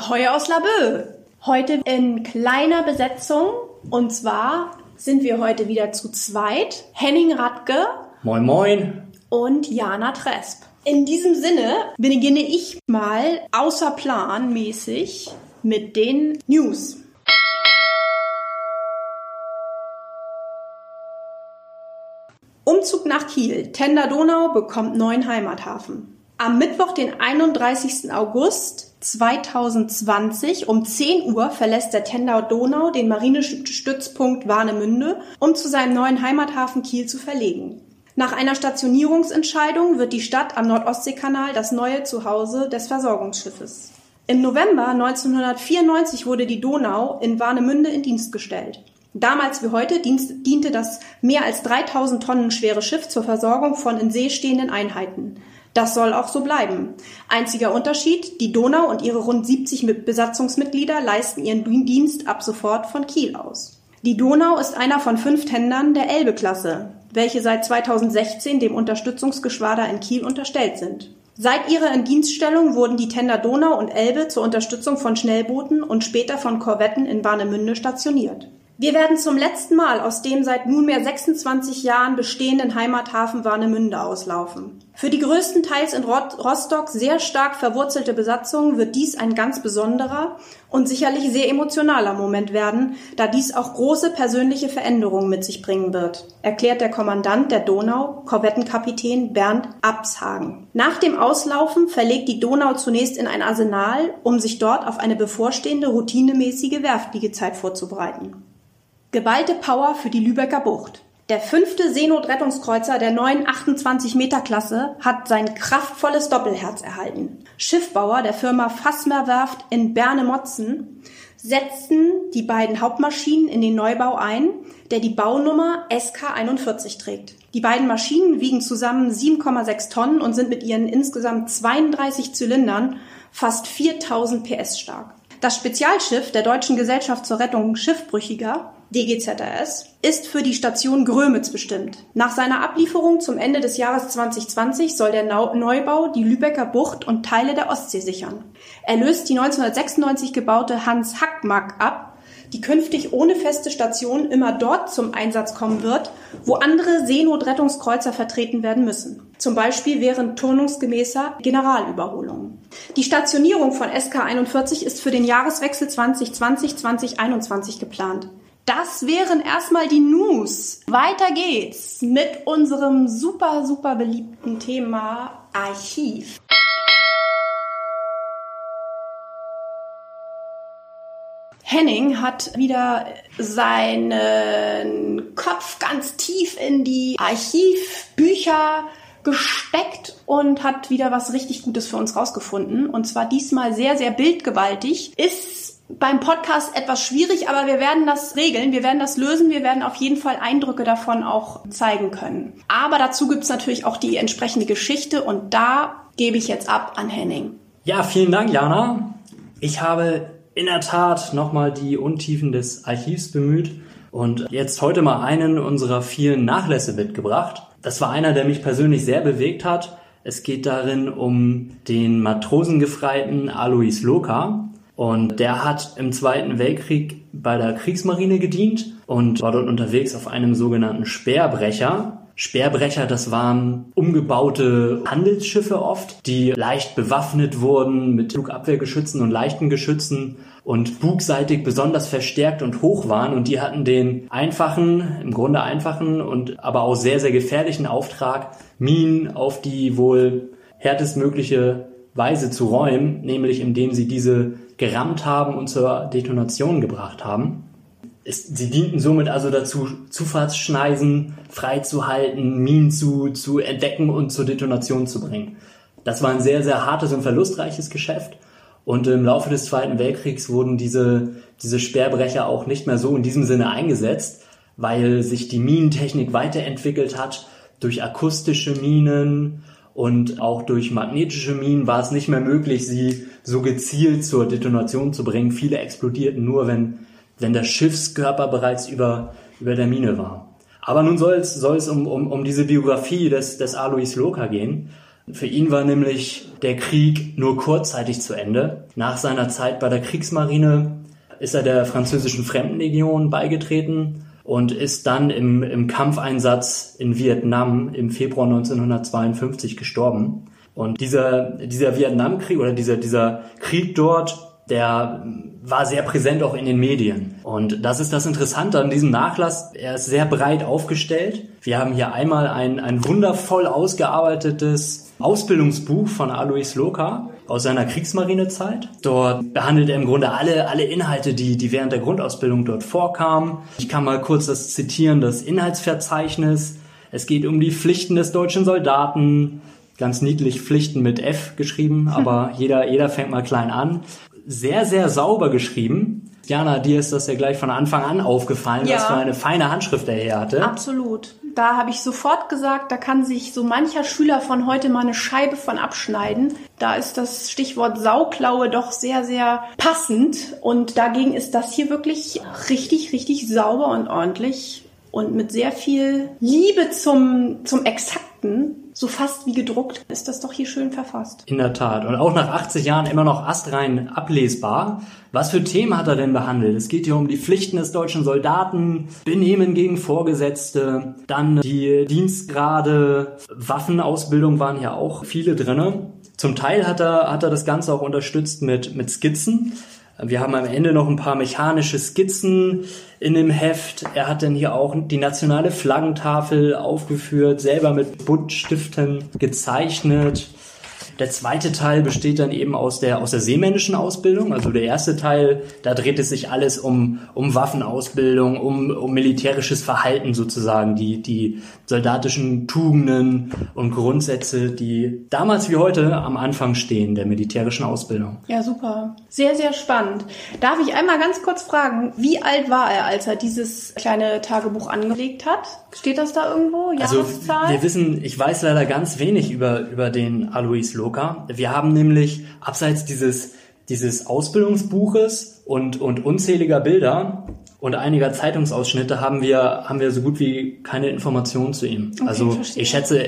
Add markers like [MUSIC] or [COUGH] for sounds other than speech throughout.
Ahoi aus Laboe. Heute in kleiner Besetzung. Und zwar sind wir heute wieder zu zweit. Henning Radke. Moin, moin. Und Jana Tresp. In diesem Sinne beginne ich mal außer Plan mäßig mit den News. Umzug nach Kiel. Tender Donau bekommt neuen Heimathafen. Am Mittwoch, den 31. August 2020 um 10 Uhr verlässt der Tender Donau den Marinestützpunkt Warnemünde, um zu seinem neuen Heimathafen Kiel zu verlegen. Nach einer Stationierungsentscheidung wird die Stadt am Nordostseekanal das neue Zuhause des Versorgungsschiffes. Im November 1994 wurde die Donau in Warnemünde in Dienst gestellt. Damals wie heute diente das mehr als 3000 Tonnen schwere Schiff zur Versorgung von in See stehenden Einheiten. Das soll auch so bleiben. Einziger Unterschied, die Donau und ihre rund 70 Besatzungsmitglieder leisten ihren Dienst ab sofort von Kiel aus. Die Donau ist einer von fünf Tendern der Elbe-Klasse, welche seit 2016 dem Unterstützungsgeschwader in Kiel unterstellt sind. Seit ihrer Indienststellung wurden die Tender Donau und Elbe zur Unterstützung von Schnellbooten und später von Korvetten in Warnemünde stationiert. Wir werden zum letzten Mal aus dem seit nunmehr 26 Jahren bestehenden Heimathafen Warnemünde auslaufen. Für die größtenteils in Rostock sehr stark verwurzelte Besatzung wird dies ein ganz besonderer und sicherlich sehr emotionaler Moment werden, da dies auch große persönliche Veränderungen mit sich bringen wird, erklärt der Kommandant der Donau, Korvettenkapitän Bernd Abshagen. Nach dem Auslaufen verlegt die Donau zunächst in ein Arsenal, um sich dort auf eine bevorstehende routinemäßige Werftliegezeit vorzubereiten. Geballte Power für die Lübecker Bucht. Der fünfte Seenotrettungskreuzer der neuen 28-Meter-Klasse hat sein kraftvolles Doppelherz erhalten. Schiffbauer der Firma Fassmer Werft in Berne-Motzen setzten die beiden Hauptmaschinen in den Neubau ein, der die Baunummer SK41 trägt. Die beiden Maschinen wiegen zusammen 7,6 Tonnen und sind mit ihren insgesamt 32 Zylindern fast 4000 PS stark. Das Spezialschiff der Deutschen Gesellschaft zur Rettung Schiffbrüchiger DGZRS, ist für die Station Grömitz bestimmt. Nach seiner Ablieferung zum Ende des Jahres 2020 soll der Neubau die Lübecker Bucht und Teile der Ostsee sichern. Er löst die 1996 gebaute Hans Hackmack ab, die künftig ohne feste Station immer dort zum Einsatz kommen wird, wo andere Seenotrettungskreuzer vertreten werden müssen. Zum Beispiel während turnungsgemäßer Generalüberholungen. Die Stationierung von SK41 ist für den Jahreswechsel 2020-2021 geplant. Das wären erstmal die News. Weiter geht's mit unserem super, super beliebten Thema Archiv. Henning hat wieder seinen Kopf ganz tief in die Archivbücher gesteckt und hat wieder was richtig Gutes für uns rausgefunden. Und zwar diesmal sehr, sehr bildgewaltig. Ist beim Podcast etwas schwierig, aber wir werden das regeln, wir werden das lösen, wir werden auf jeden Fall Eindrücke davon auch zeigen können. Aber dazu gibt's natürlich auch die entsprechende Geschichte und da gebe ich jetzt ab an Henning. Ja, vielen Dank, Jana. Ich habe in der Tat nochmal die Untiefen des Archivs bemüht und jetzt heute mal einen unserer vielen Nachlässe mitgebracht. Das war einer, der mich persönlich sehr bewegt hat. Es geht darin um den Matrosengefreiten Alois Loka. Und der hat im Zweiten Weltkrieg bei der Kriegsmarine gedient und war dort unterwegs auf einem sogenannten Speerbrecher. Speerbrecher, das waren umgebaute Handelsschiffe oft, die leicht bewaffnet wurden mit Flugabwehrgeschützen und leichten Geschützen und bugseitig besonders verstärkt und hoch waren und die hatten den einfachen, im Grunde einfachen und aber auch sehr, sehr gefährlichen Auftrag, Minen auf die wohl härtestmögliche Weise zu räumen, nämlich indem sie diese gerammt haben und zur Detonation gebracht haben. Es, sie dienten somit also dazu, Zufahrtsschneisen freizuhalten, Minen zu, zu entdecken und zur Detonation zu bringen. Das war ein sehr, sehr hartes und verlustreiches Geschäft. Und im Laufe des Zweiten Weltkriegs wurden diese, diese Sperrbrecher auch nicht mehr so in diesem Sinne eingesetzt, weil sich die Minentechnik weiterentwickelt hat durch akustische Minen und auch durch magnetische Minen war es nicht mehr möglich, sie so gezielt zur Detonation zu bringen. Viele explodierten nur, wenn, wenn der Schiffskörper bereits über, über der Mine war. Aber nun soll es, soll es um, um, um diese Biografie des, des Alois Loka gehen. Für ihn war nämlich der Krieg nur kurzzeitig zu Ende. Nach seiner Zeit bei der Kriegsmarine ist er der französischen Fremdenlegion beigetreten und ist dann im, im Kampfeinsatz in Vietnam im Februar 1952 gestorben. Und dieser, dieser Vietnamkrieg oder dieser, dieser Krieg dort, der war sehr präsent auch in den Medien. Und das ist das Interessante an diesem Nachlass. Er ist sehr breit aufgestellt. Wir haben hier einmal ein, ein wundervoll ausgearbeitetes Ausbildungsbuch von Alois Loka aus seiner Kriegsmarinezeit. Dort behandelt er im Grunde alle, alle Inhalte, die, die während der Grundausbildung dort vorkamen. Ich kann mal kurz das zitieren, das Inhaltsverzeichnis. Es geht um die Pflichten des deutschen Soldaten, ganz niedlich Pflichten mit F geschrieben, aber jeder, jeder fängt mal klein an sehr, sehr sauber geschrieben. Jana, dir ist das ja gleich von Anfang an aufgefallen, ja. was für eine feine Handschrift er hier hatte. Absolut. Da habe ich sofort gesagt, da kann sich so mancher Schüler von heute mal eine Scheibe von abschneiden. Da ist das Stichwort Sauklaue doch sehr, sehr passend. Und dagegen ist das hier wirklich richtig, richtig sauber und ordentlich und mit sehr viel Liebe zum, zum Exakten so fast wie gedruckt, ist das doch hier schön verfasst. In der Tat. Und auch nach 80 Jahren immer noch astrein ablesbar. Was für Themen hat er denn behandelt? Es geht hier um die Pflichten des deutschen Soldaten, Benehmen gegen Vorgesetzte, dann die Dienstgrade, Waffenausbildung waren hier auch viele drinne. Zum Teil hat er, hat er das Ganze auch unterstützt mit, mit Skizzen. Wir haben am Ende noch ein paar mechanische Skizzen in dem Heft. Er hat dann hier auch die nationale Flaggentafel aufgeführt, selber mit Buntstiften gezeichnet. Der zweite Teil besteht dann eben aus der, aus der seemännischen Ausbildung. Also der erste Teil, da dreht es sich alles um, um Waffenausbildung, um, um militärisches Verhalten sozusagen, die, die soldatischen Tugenden und Grundsätze, die damals wie heute am Anfang stehen der militärischen Ausbildung. Ja, super. Sehr, sehr spannend. Darf ich einmal ganz kurz fragen, wie alt war er, als er dieses kleine Tagebuch angelegt hat? Steht das da irgendwo? Jahreszahl? Also wir wissen, ich weiß leider ganz wenig über, über den Alois Loh Joker. Wir haben nämlich abseits dieses, dieses Ausbildungsbuches und, und unzähliger Bilder und einiger Zeitungsausschnitte haben wir, haben wir so gut wie keine Informationen zu ihm. Okay, also verstehe. ich schätze,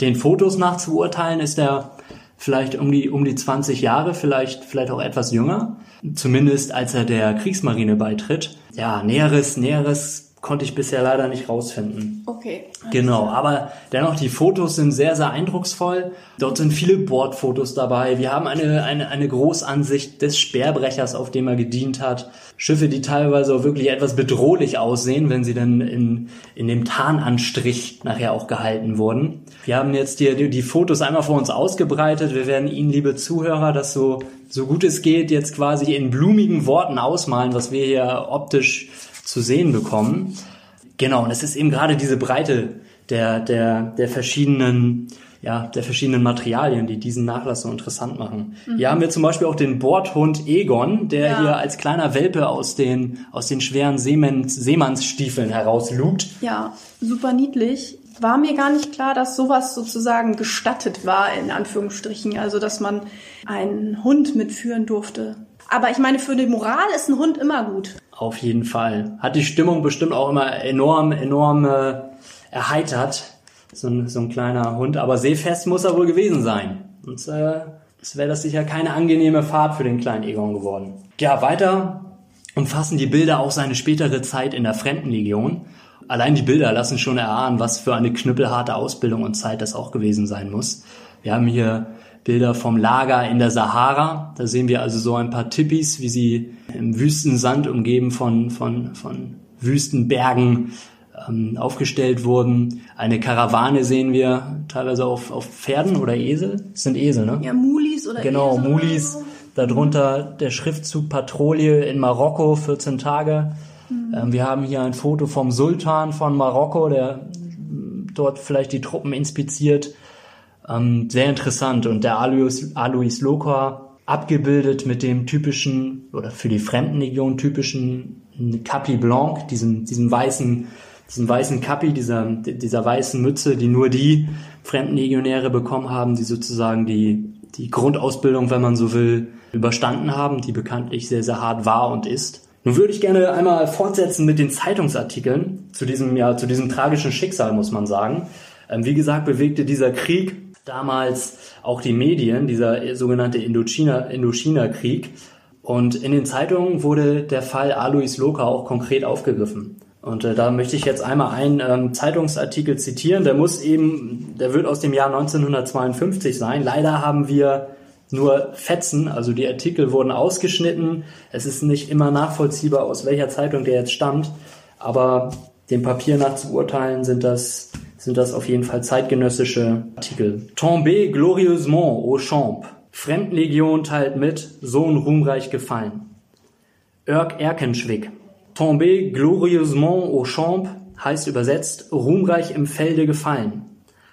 den Fotos nach zu urteilen ist er vielleicht um die, um die 20 Jahre, vielleicht, vielleicht auch etwas jünger. Zumindest als er der Kriegsmarine beitritt. Ja, Näheres, Näheres konnte ich bisher leider nicht rausfinden. Okay. Genau, aber dennoch, die Fotos sind sehr, sehr eindrucksvoll. Dort sind viele Bordfotos dabei. Wir haben eine, eine, eine Großansicht des Speerbrechers, auf dem er gedient hat. Schiffe, die teilweise auch wirklich etwas bedrohlich aussehen, wenn sie dann in, in dem Tarnanstrich nachher auch gehalten wurden. Wir haben jetzt die, die Fotos einmal vor uns ausgebreitet. Wir werden Ihnen, liebe Zuhörer, das so, so gut es geht, jetzt quasi in blumigen Worten ausmalen, was wir hier optisch zu sehen bekommen. Genau, und es ist eben gerade diese Breite der, der, der verschiedenen, ja, der verschiedenen Materialien, die diesen Nachlass so interessant machen. Mhm. Hier haben wir zum Beispiel auch den Bordhund Egon, der ja. hier als kleiner Welpe aus den, aus den schweren Seemanns, Seemannsstiefeln herauslugt. Ja, super niedlich. War mir gar nicht klar, dass sowas sozusagen gestattet war, in Anführungsstrichen. Also, dass man einen Hund mitführen durfte. Aber ich meine, für die Moral ist ein Hund immer gut. Auf jeden Fall. Hat die Stimmung bestimmt auch immer enorm, enorm äh, erheitert. So ein, so ein kleiner Hund. Aber seefest muss er wohl gewesen sein. Und äh, es wäre das sicher keine angenehme Fahrt für den kleinen Egon geworden. Ja, weiter umfassen die Bilder auch seine spätere Zeit in der Fremdenlegion. Allein die Bilder lassen schon erahnen, was für eine knüppelharte Ausbildung und Zeit das auch gewesen sein muss. Wir haben hier Bilder vom Lager in der Sahara. Da sehen wir also so ein paar Tippis, wie sie im Wüstensand umgeben von, von, von Wüstenbergen ähm, aufgestellt wurden. Eine Karawane sehen wir teilweise auf, auf Pferden oder Esel. Das sind Esel, ne? Ja, Mulis oder Genau, Esel Mulis. So. Darunter der Schriftzug Patrouille in Marokko, 14 Tage. Mhm. Ähm, wir haben hier ein Foto vom Sultan von Marokko, der dort vielleicht die Truppen inspiziert. Ähm, sehr interessant. Und der Alois, Alois Loka abgebildet mit dem typischen oder für die Fremdenlegion typischen Capi Blanc, diesem, diesem weißen, diesem weißen Capi, dieser, dieser weißen Mütze, die nur die Fremdenlegionäre bekommen haben, die sozusagen die, die Grundausbildung, wenn man so will, überstanden haben, die bekanntlich sehr, sehr hart war und ist. Nun würde ich gerne einmal fortsetzen mit den Zeitungsartikeln zu diesem, ja, zu diesem tragischen Schicksal, muss man sagen. Ähm, wie gesagt, bewegte dieser Krieg damals auch die Medien, dieser sogenannte Indochina-Krieg. Und in den Zeitungen wurde der Fall Alois Loka auch konkret aufgegriffen. Und äh, da möchte ich jetzt einmal einen ähm, Zeitungsartikel zitieren. Der muss eben, der wird aus dem Jahr 1952 sein. Leider haben wir nur Fetzen, also die Artikel wurden ausgeschnitten. Es ist nicht immer nachvollziehbar, aus welcher Zeitung der jetzt stammt. Aber dem Papier nach zu urteilen sind das, sind das auf jeden Fall zeitgenössische Artikel. Tombé glorieusement au champ. Fremdlegion teilt mit, Sohn ruhmreich gefallen. Örk Erkenschwick. Tombé glorieusement au champ heißt übersetzt ruhmreich im Felde gefallen.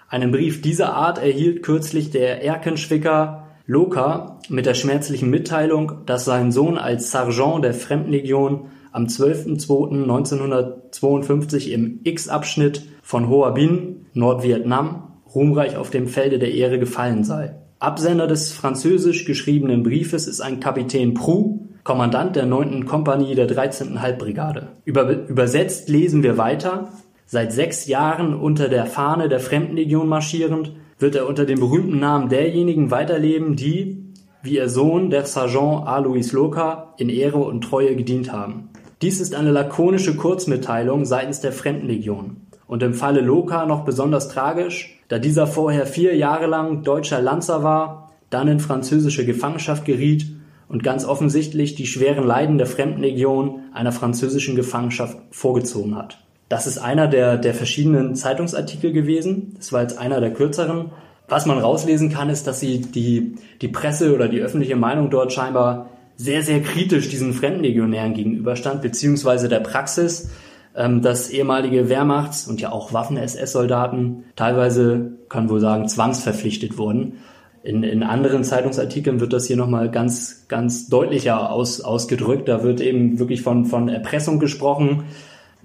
Einen Brief dieser Art erhielt kürzlich der Erkenschwicker Loka mit der schmerzlichen Mitteilung, dass sein Sohn als Sergeant der Fremdenlegion am 12.02.1952 im X-Abschnitt von Hoa Binh, Nordvietnam, ruhmreich auf dem Felde der Ehre gefallen sei. Absender des französisch geschriebenen Briefes ist ein Kapitän Prou, Kommandant der 9. Kompanie der 13. Halbbrigade. Über, übersetzt lesen wir weiter. Seit sechs Jahren unter der Fahne der Fremdenlegion marschierend, wird er unter dem berühmten Namen derjenigen weiterleben, die, wie ihr Sohn, der Sergeant Alois Loka, in Ehre und Treue gedient haben. Dies ist eine lakonische Kurzmitteilung seitens der Fremdenlegion. Und im Falle Loka noch besonders tragisch, da dieser vorher vier Jahre lang deutscher Lanzer war, dann in französische Gefangenschaft geriet und ganz offensichtlich die schweren Leiden der Fremdenlegion einer französischen Gefangenschaft vorgezogen hat. Das ist einer der, der verschiedenen Zeitungsartikel gewesen. Das war jetzt einer der kürzeren. Was man rauslesen kann, ist, dass sie die, die Presse oder die öffentliche Meinung dort scheinbar sehr, sehr kritisch diesen Fremdenlegionären gegenüberstand, beziehungsweise der Praxis, ähm, dass ehemalige Wehrmachts- und ja auch Waffen-SS-Soldaten teilweise, kann wohl sagen, zwangsverpflichtet wurden. In, in anderen Zeitungsartikeln wird das hier nochmal ganz, ganz deutlicher aus, ausgedrückt. Da wird eben wirklich von, von Erpressung gesprochen,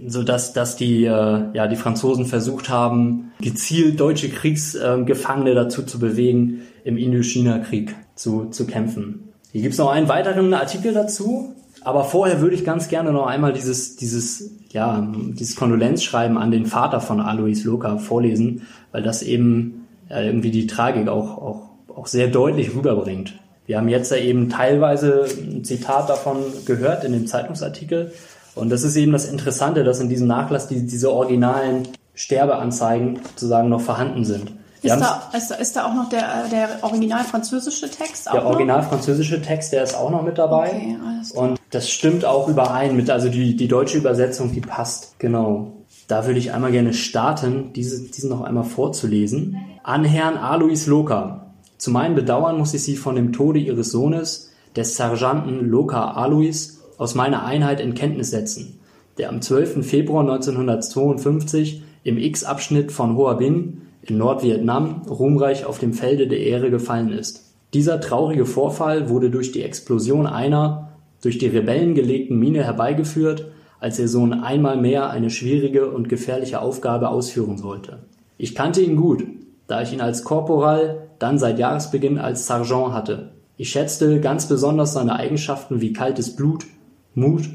so dass, dass die, äh, ja, die Franzosen versucht haben, gezielt deutsche Kriegsgefangene dazu zu bewegen, im Indochina-Krieg zu, zu kämpfen. Hier gibt's noch einen weiteren Artikel dazu, aber vorher würde ich ganz gerne noch einmal dieses, dieses, ja, dieses Kondolenzschreiben an den Vater von Alois Loka vorlesen, weil das eben ja, irgendwie die Tragik auch, auch auch sehr deutlich rüberbringt. Wir haben jetzt ja eben teilweise ein Zitat davon gehört in dem Zeitungsartikel. Und das ist eben das Interessante, dass in diesem Nachlass die, diese originalen Sterbeanzeigen sozusagen noch vorhanden sind. Ist da, ist, ist da, auch noch der, der original französische Text? der original französische Text, der ist auch noch mit dabei. Okay, alles klar. Und das stimmt auch überein mit, also die, die deutsche Übersetzung, die passt. Genau. Da würde ich einmal gerne starten, diese, diesen noch einmal vorzulesen. An Herrn Alois Loka. Zu meinem Bedauern muss ich Sie von dem Tode Ihres Sohnes, des Sergeanten Loka Alois, aus meiner Einheit in Kenntnis setzen, der am 12. Februar 1952 im X-Abschnitt von Hoa Binh in Nordvietnam ruhmreich auf dem Felde der Ehre gefallen ist. Dieser traurige Vorfall wurde durch die Explosion einer durch die Rebellen gelegten Mine herbeigeführt, als ihr Sohn einmal mehr eine schwierige und gefährliche Aufgabe ausführen sollte. Ich kannte ihn gut, da ich ihn als Korporal dann seit Jahresbeginn als Sergeant hatte. Ich schätzte ganz besonders seine Eigenschaften wie kaltes Blut, Mut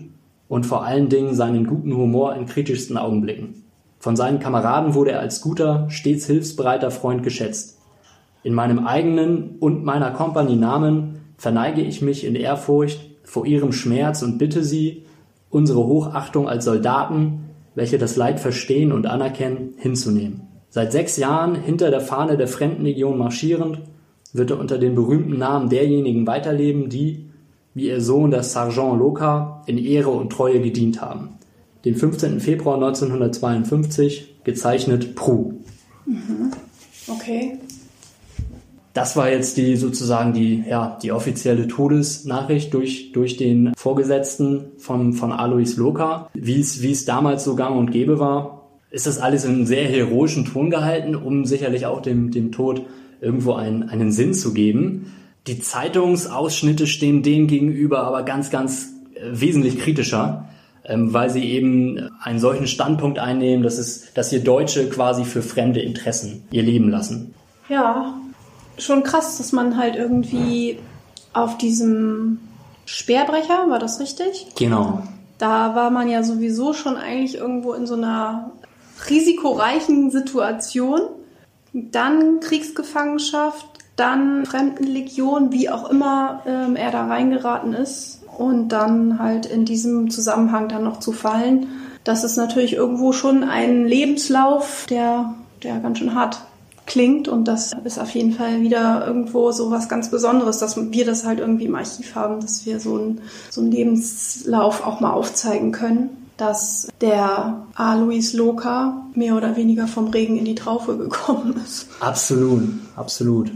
und vor allen Dingen seinen guten Humor in kritischsten Augenblicken. Von seinen Kameraden wurde er als guter, stets hilfsbereiter Freund geschätzt. In meinem eigenen und meiner Kompanie Namen verneige ich mich in Ehrfurcht vor ihrem Schmerz und bitte sie, unsere Hochachtung als Soldaten, welche das Leid verstehen und anerkennen, hinzunehmen. Seit sechs Jahren hinter der Fahne der Fremdenlegion marschierend, wird er unter dem berühmten Namen derjenigen weiterleben, die, wie ihr Sohn der Sergeant Loka, in Ehre und Treue gedient haben. Den 15. Februar 1952, gezeichnet Prou. Mhm. Okay. Das war jetzt die sozusagen die, ja, die offizielle Todesnachricht durch, durch den Vorgesetzten von, von Alois Loka. Wie es, wie es damals so gang und gäbe war, ist das alles in sehr heroischen Ton gehalten, um sicherlich auch dem, dem Tod irgendwo einen, einen Sinn zu geben. Die Zeitungsausschnitte stehen dem gegenüber aber ganz, ganz äh, wesentlich kritischer, ähm, weil sie eben einen solchen Standpunkt einnehmen, dass, es, dass hier Deutsche quasi für fremde Interessen ihr Leben lassen. Ja, schon krass, dass man halt irgendwie auf diesem Speerbrecher, war das richtig? Genau. Da war man ja sowieso schon eigentlich irgendwo in so einer risikoreichen Situation dann Kriegsgefangenschaft, dann Fremdenlegion, wie auch immer ähm, er da reingeraten ist und dann halt in diesem Zusammenhang dann noch zu fallen. Das ist natürlich irgendwo schon ein Lebenslauf, der, der ganz schön hart klingt und das ist auf jeden Fall wieder irgendwo so was ganz Besonderes, dass wir das halt irgendwie im Archiv haben, dass wir so einen, so einen Lebenslauf auch mal aufzeigen können dass der Alois Loka mehr oder weniger vom Regen in die Traufe gekommen ist. Absolut, absolut.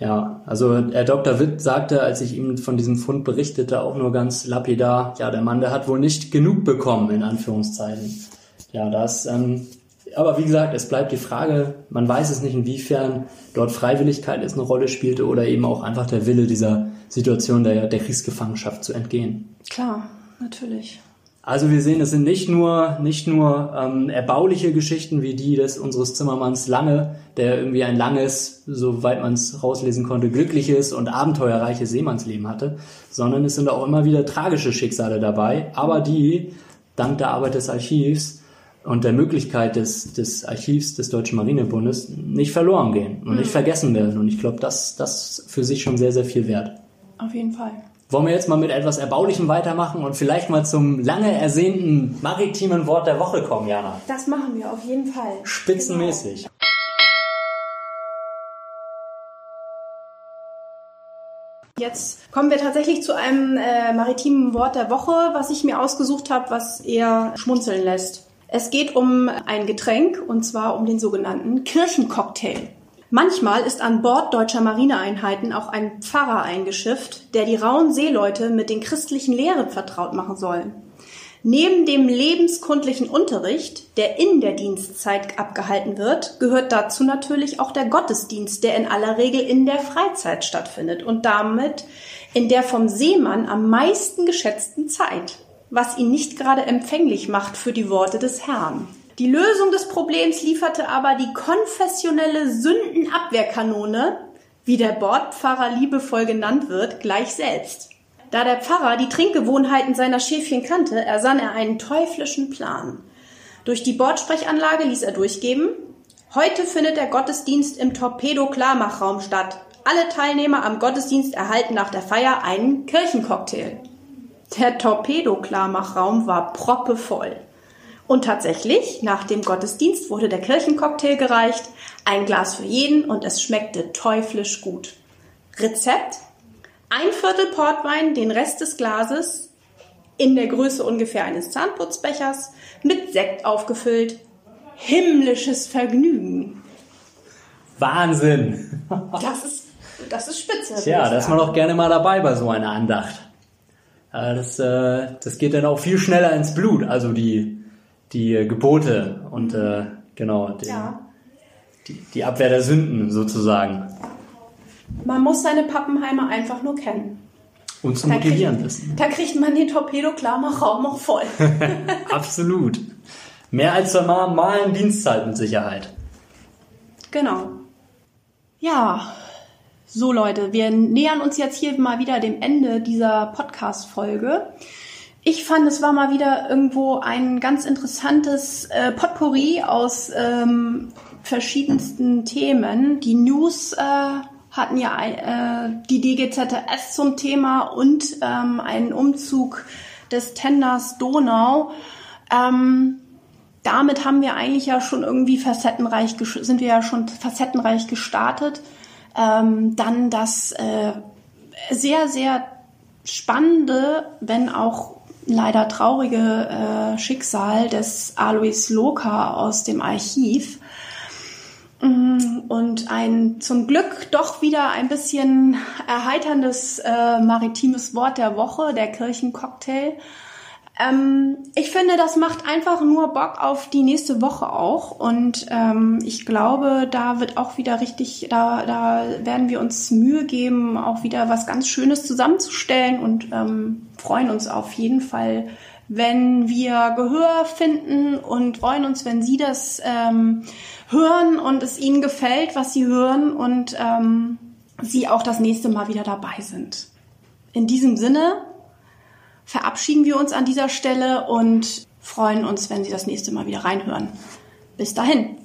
Ja, also Herr Dr. Witt sagte, als ich ihm von diesem Fund berichtete, auch nur ganz lapidar, ja, der Mann, der hat wohl nicht genug bekommen, in Anführungszeichen. Ja, das, ähm, aber wie gesagt, es bleibt die Frage, man weiß es nicht, inwiefern dort Freiwilligkeit es eine Rolle spielte oder eben auch einfach der Wille dieser Situation der, der Kriegsgefangenschaft zu entgehen. Klar, natürlich. Also wir sehen, es sind nicht nur, nicht nur ähm, erbauliche Geschichten wie die des unseres Zimmermanns Lange, der irgendwie ein langes, soweit man es rauslesen konnte, glückliches und abenteuerreiches Seemannsleben hatte, sondern es sind auch immer wieder tragische Schicksale dabei, aber die, dank der Arbeit des Archivs und der Möglichkeit des, des Archivs des Deutschen Marinebundes, nicht verloren gehen und nicht mhm. vergessen werden. Und ich glaube, das, das für sich schon sehr, sehr viel wert. Auf jeden Fall. Wollen wir jetzt mal mit etwas Erbaulichem weitermachen und vielleicht mal zum lange ersehnten maritimen Wort der Woche kommen, Jana? Das machen wir auf jeden Fall. Spitzenmäßig. Genau. Jetzt kommen wir tatsächlich zu einem äh, maritimen Wort der Woche, was ich mir ausgesucht habe, was eher schmunzeln lässt. Es geht um ein Getränk und zwar um den sogenannten Kirchencocktail. Manchmal ist an Bord deutscher Marineeinheiten auch ein Pfarrer eingeschifft, der die rauen Seeleute mit den christlichen Lehren vertraut machen soll. Neben dem lebenskundlichen Unterricht, der in der Dienstzeit abgehalten wird, gehört dazu natürlich auch der Gottesdienst, der in aller Regel in der Freizeit stattfindet und damit in der vom Seemann am meisten geschätzten Zeit, was ihn nicht gerade empfänglich macht für die Worte des Herrn. Die Lösung des Problems lieferte aber die konfessionelle Sündenabwehrkanone, wie der Bordpfarrer liebevoll genannt wird, gleich selbst. Da der Pfarrer die Trinkgewohnheiten seiner Schäfchen kannte, ersann er einen teuflischen Plan. Durch die Bordsprechanlage ließ er durchgeben, heute findet der Gottesdienst im Torpedo-Klarmachraum statt. Alle Teilnehmer am Gottesdienst erhalten nach der Feier einen Kirchencocktail. Der Torpedo-Klarmachraum war proppevoll. Und tatsächlich, nach dem Gottesdienst wurde der Kirchencocktail gereicht, ein Glas für jeden und es schmeckte teuflisch gut. Rezept? Ein Viertel Portwein, den Rest des Glases in der Größe ungefähr eines Zahnputzbechers mit Sekt aufgefüllt. Himmlisches Vergnügen. Wahnsinn! Das ist, das ist spitze. Tja, da ist man auch gerne mal dabei bei so einer Andacht. Das, äh, das geht dann auch viel schneller ins Blut. Also die, die Gebote und äh, genau den, ja. die, die Abwehr der Sünden sozusagen. Man muss seine Pappenheimer einfach nur kennen. Und zu motivieren wissen. Da kriegt man den Torpedo-Klammer-Raum auch voll. [LAUGHS] [LAUGHS] Absolut. Mehr als zur normalen Dienstzeit mit Sicherheit. Genau. Ja, so Leute, wir nähern uns jetzt hier mal wieder dem Ende dieser Podcast-Folge. Ich fand, es war mal wieder irgendwo ein ganz interessantes äh, Potpourri aus ähm, verschiedensten Themen. Die News äh, hatten ja äh, die DGZS zum Thema und ähm, einen Umzug des Tenders Donau. Ähm, damit haben wir eigentlich ja schon irgendwie facettenreich, sind wir ja schon facettenreich gestartet. Ähm, dann das äh, sehr, sehr spannende, wenn auch leider traurige äh, Schicksal des Alois Loka aus dem Archiv. Mm, und ein zum Glück doch wieder ein bisschen erheiterndes äh, maritimes Wort der Woche, der Kirchencocktail. Ähm, ich finde, das macht einfach nur Bock auf die nächste Woche auch. Und ähm, ich glaube, da wird auch wieder richtig, da, da werden wir uns Mühe geben, auch wieder was ganz Schönes zusammenzustellen und ähm, freuen uns auf jeden Fall, wenn wir Gehör finden und freuen uns, wenn Sie das ähm, hören und es Ihnen gefällt, was Sie hören und ähm, Sie auch das nächste Mal wieder dabei sind. In diesem Sinne, verabschieden wir uns an dieser Stelle und freuen uns, wenn Sie das nächste Mal wieder reinhören. Bis dahin.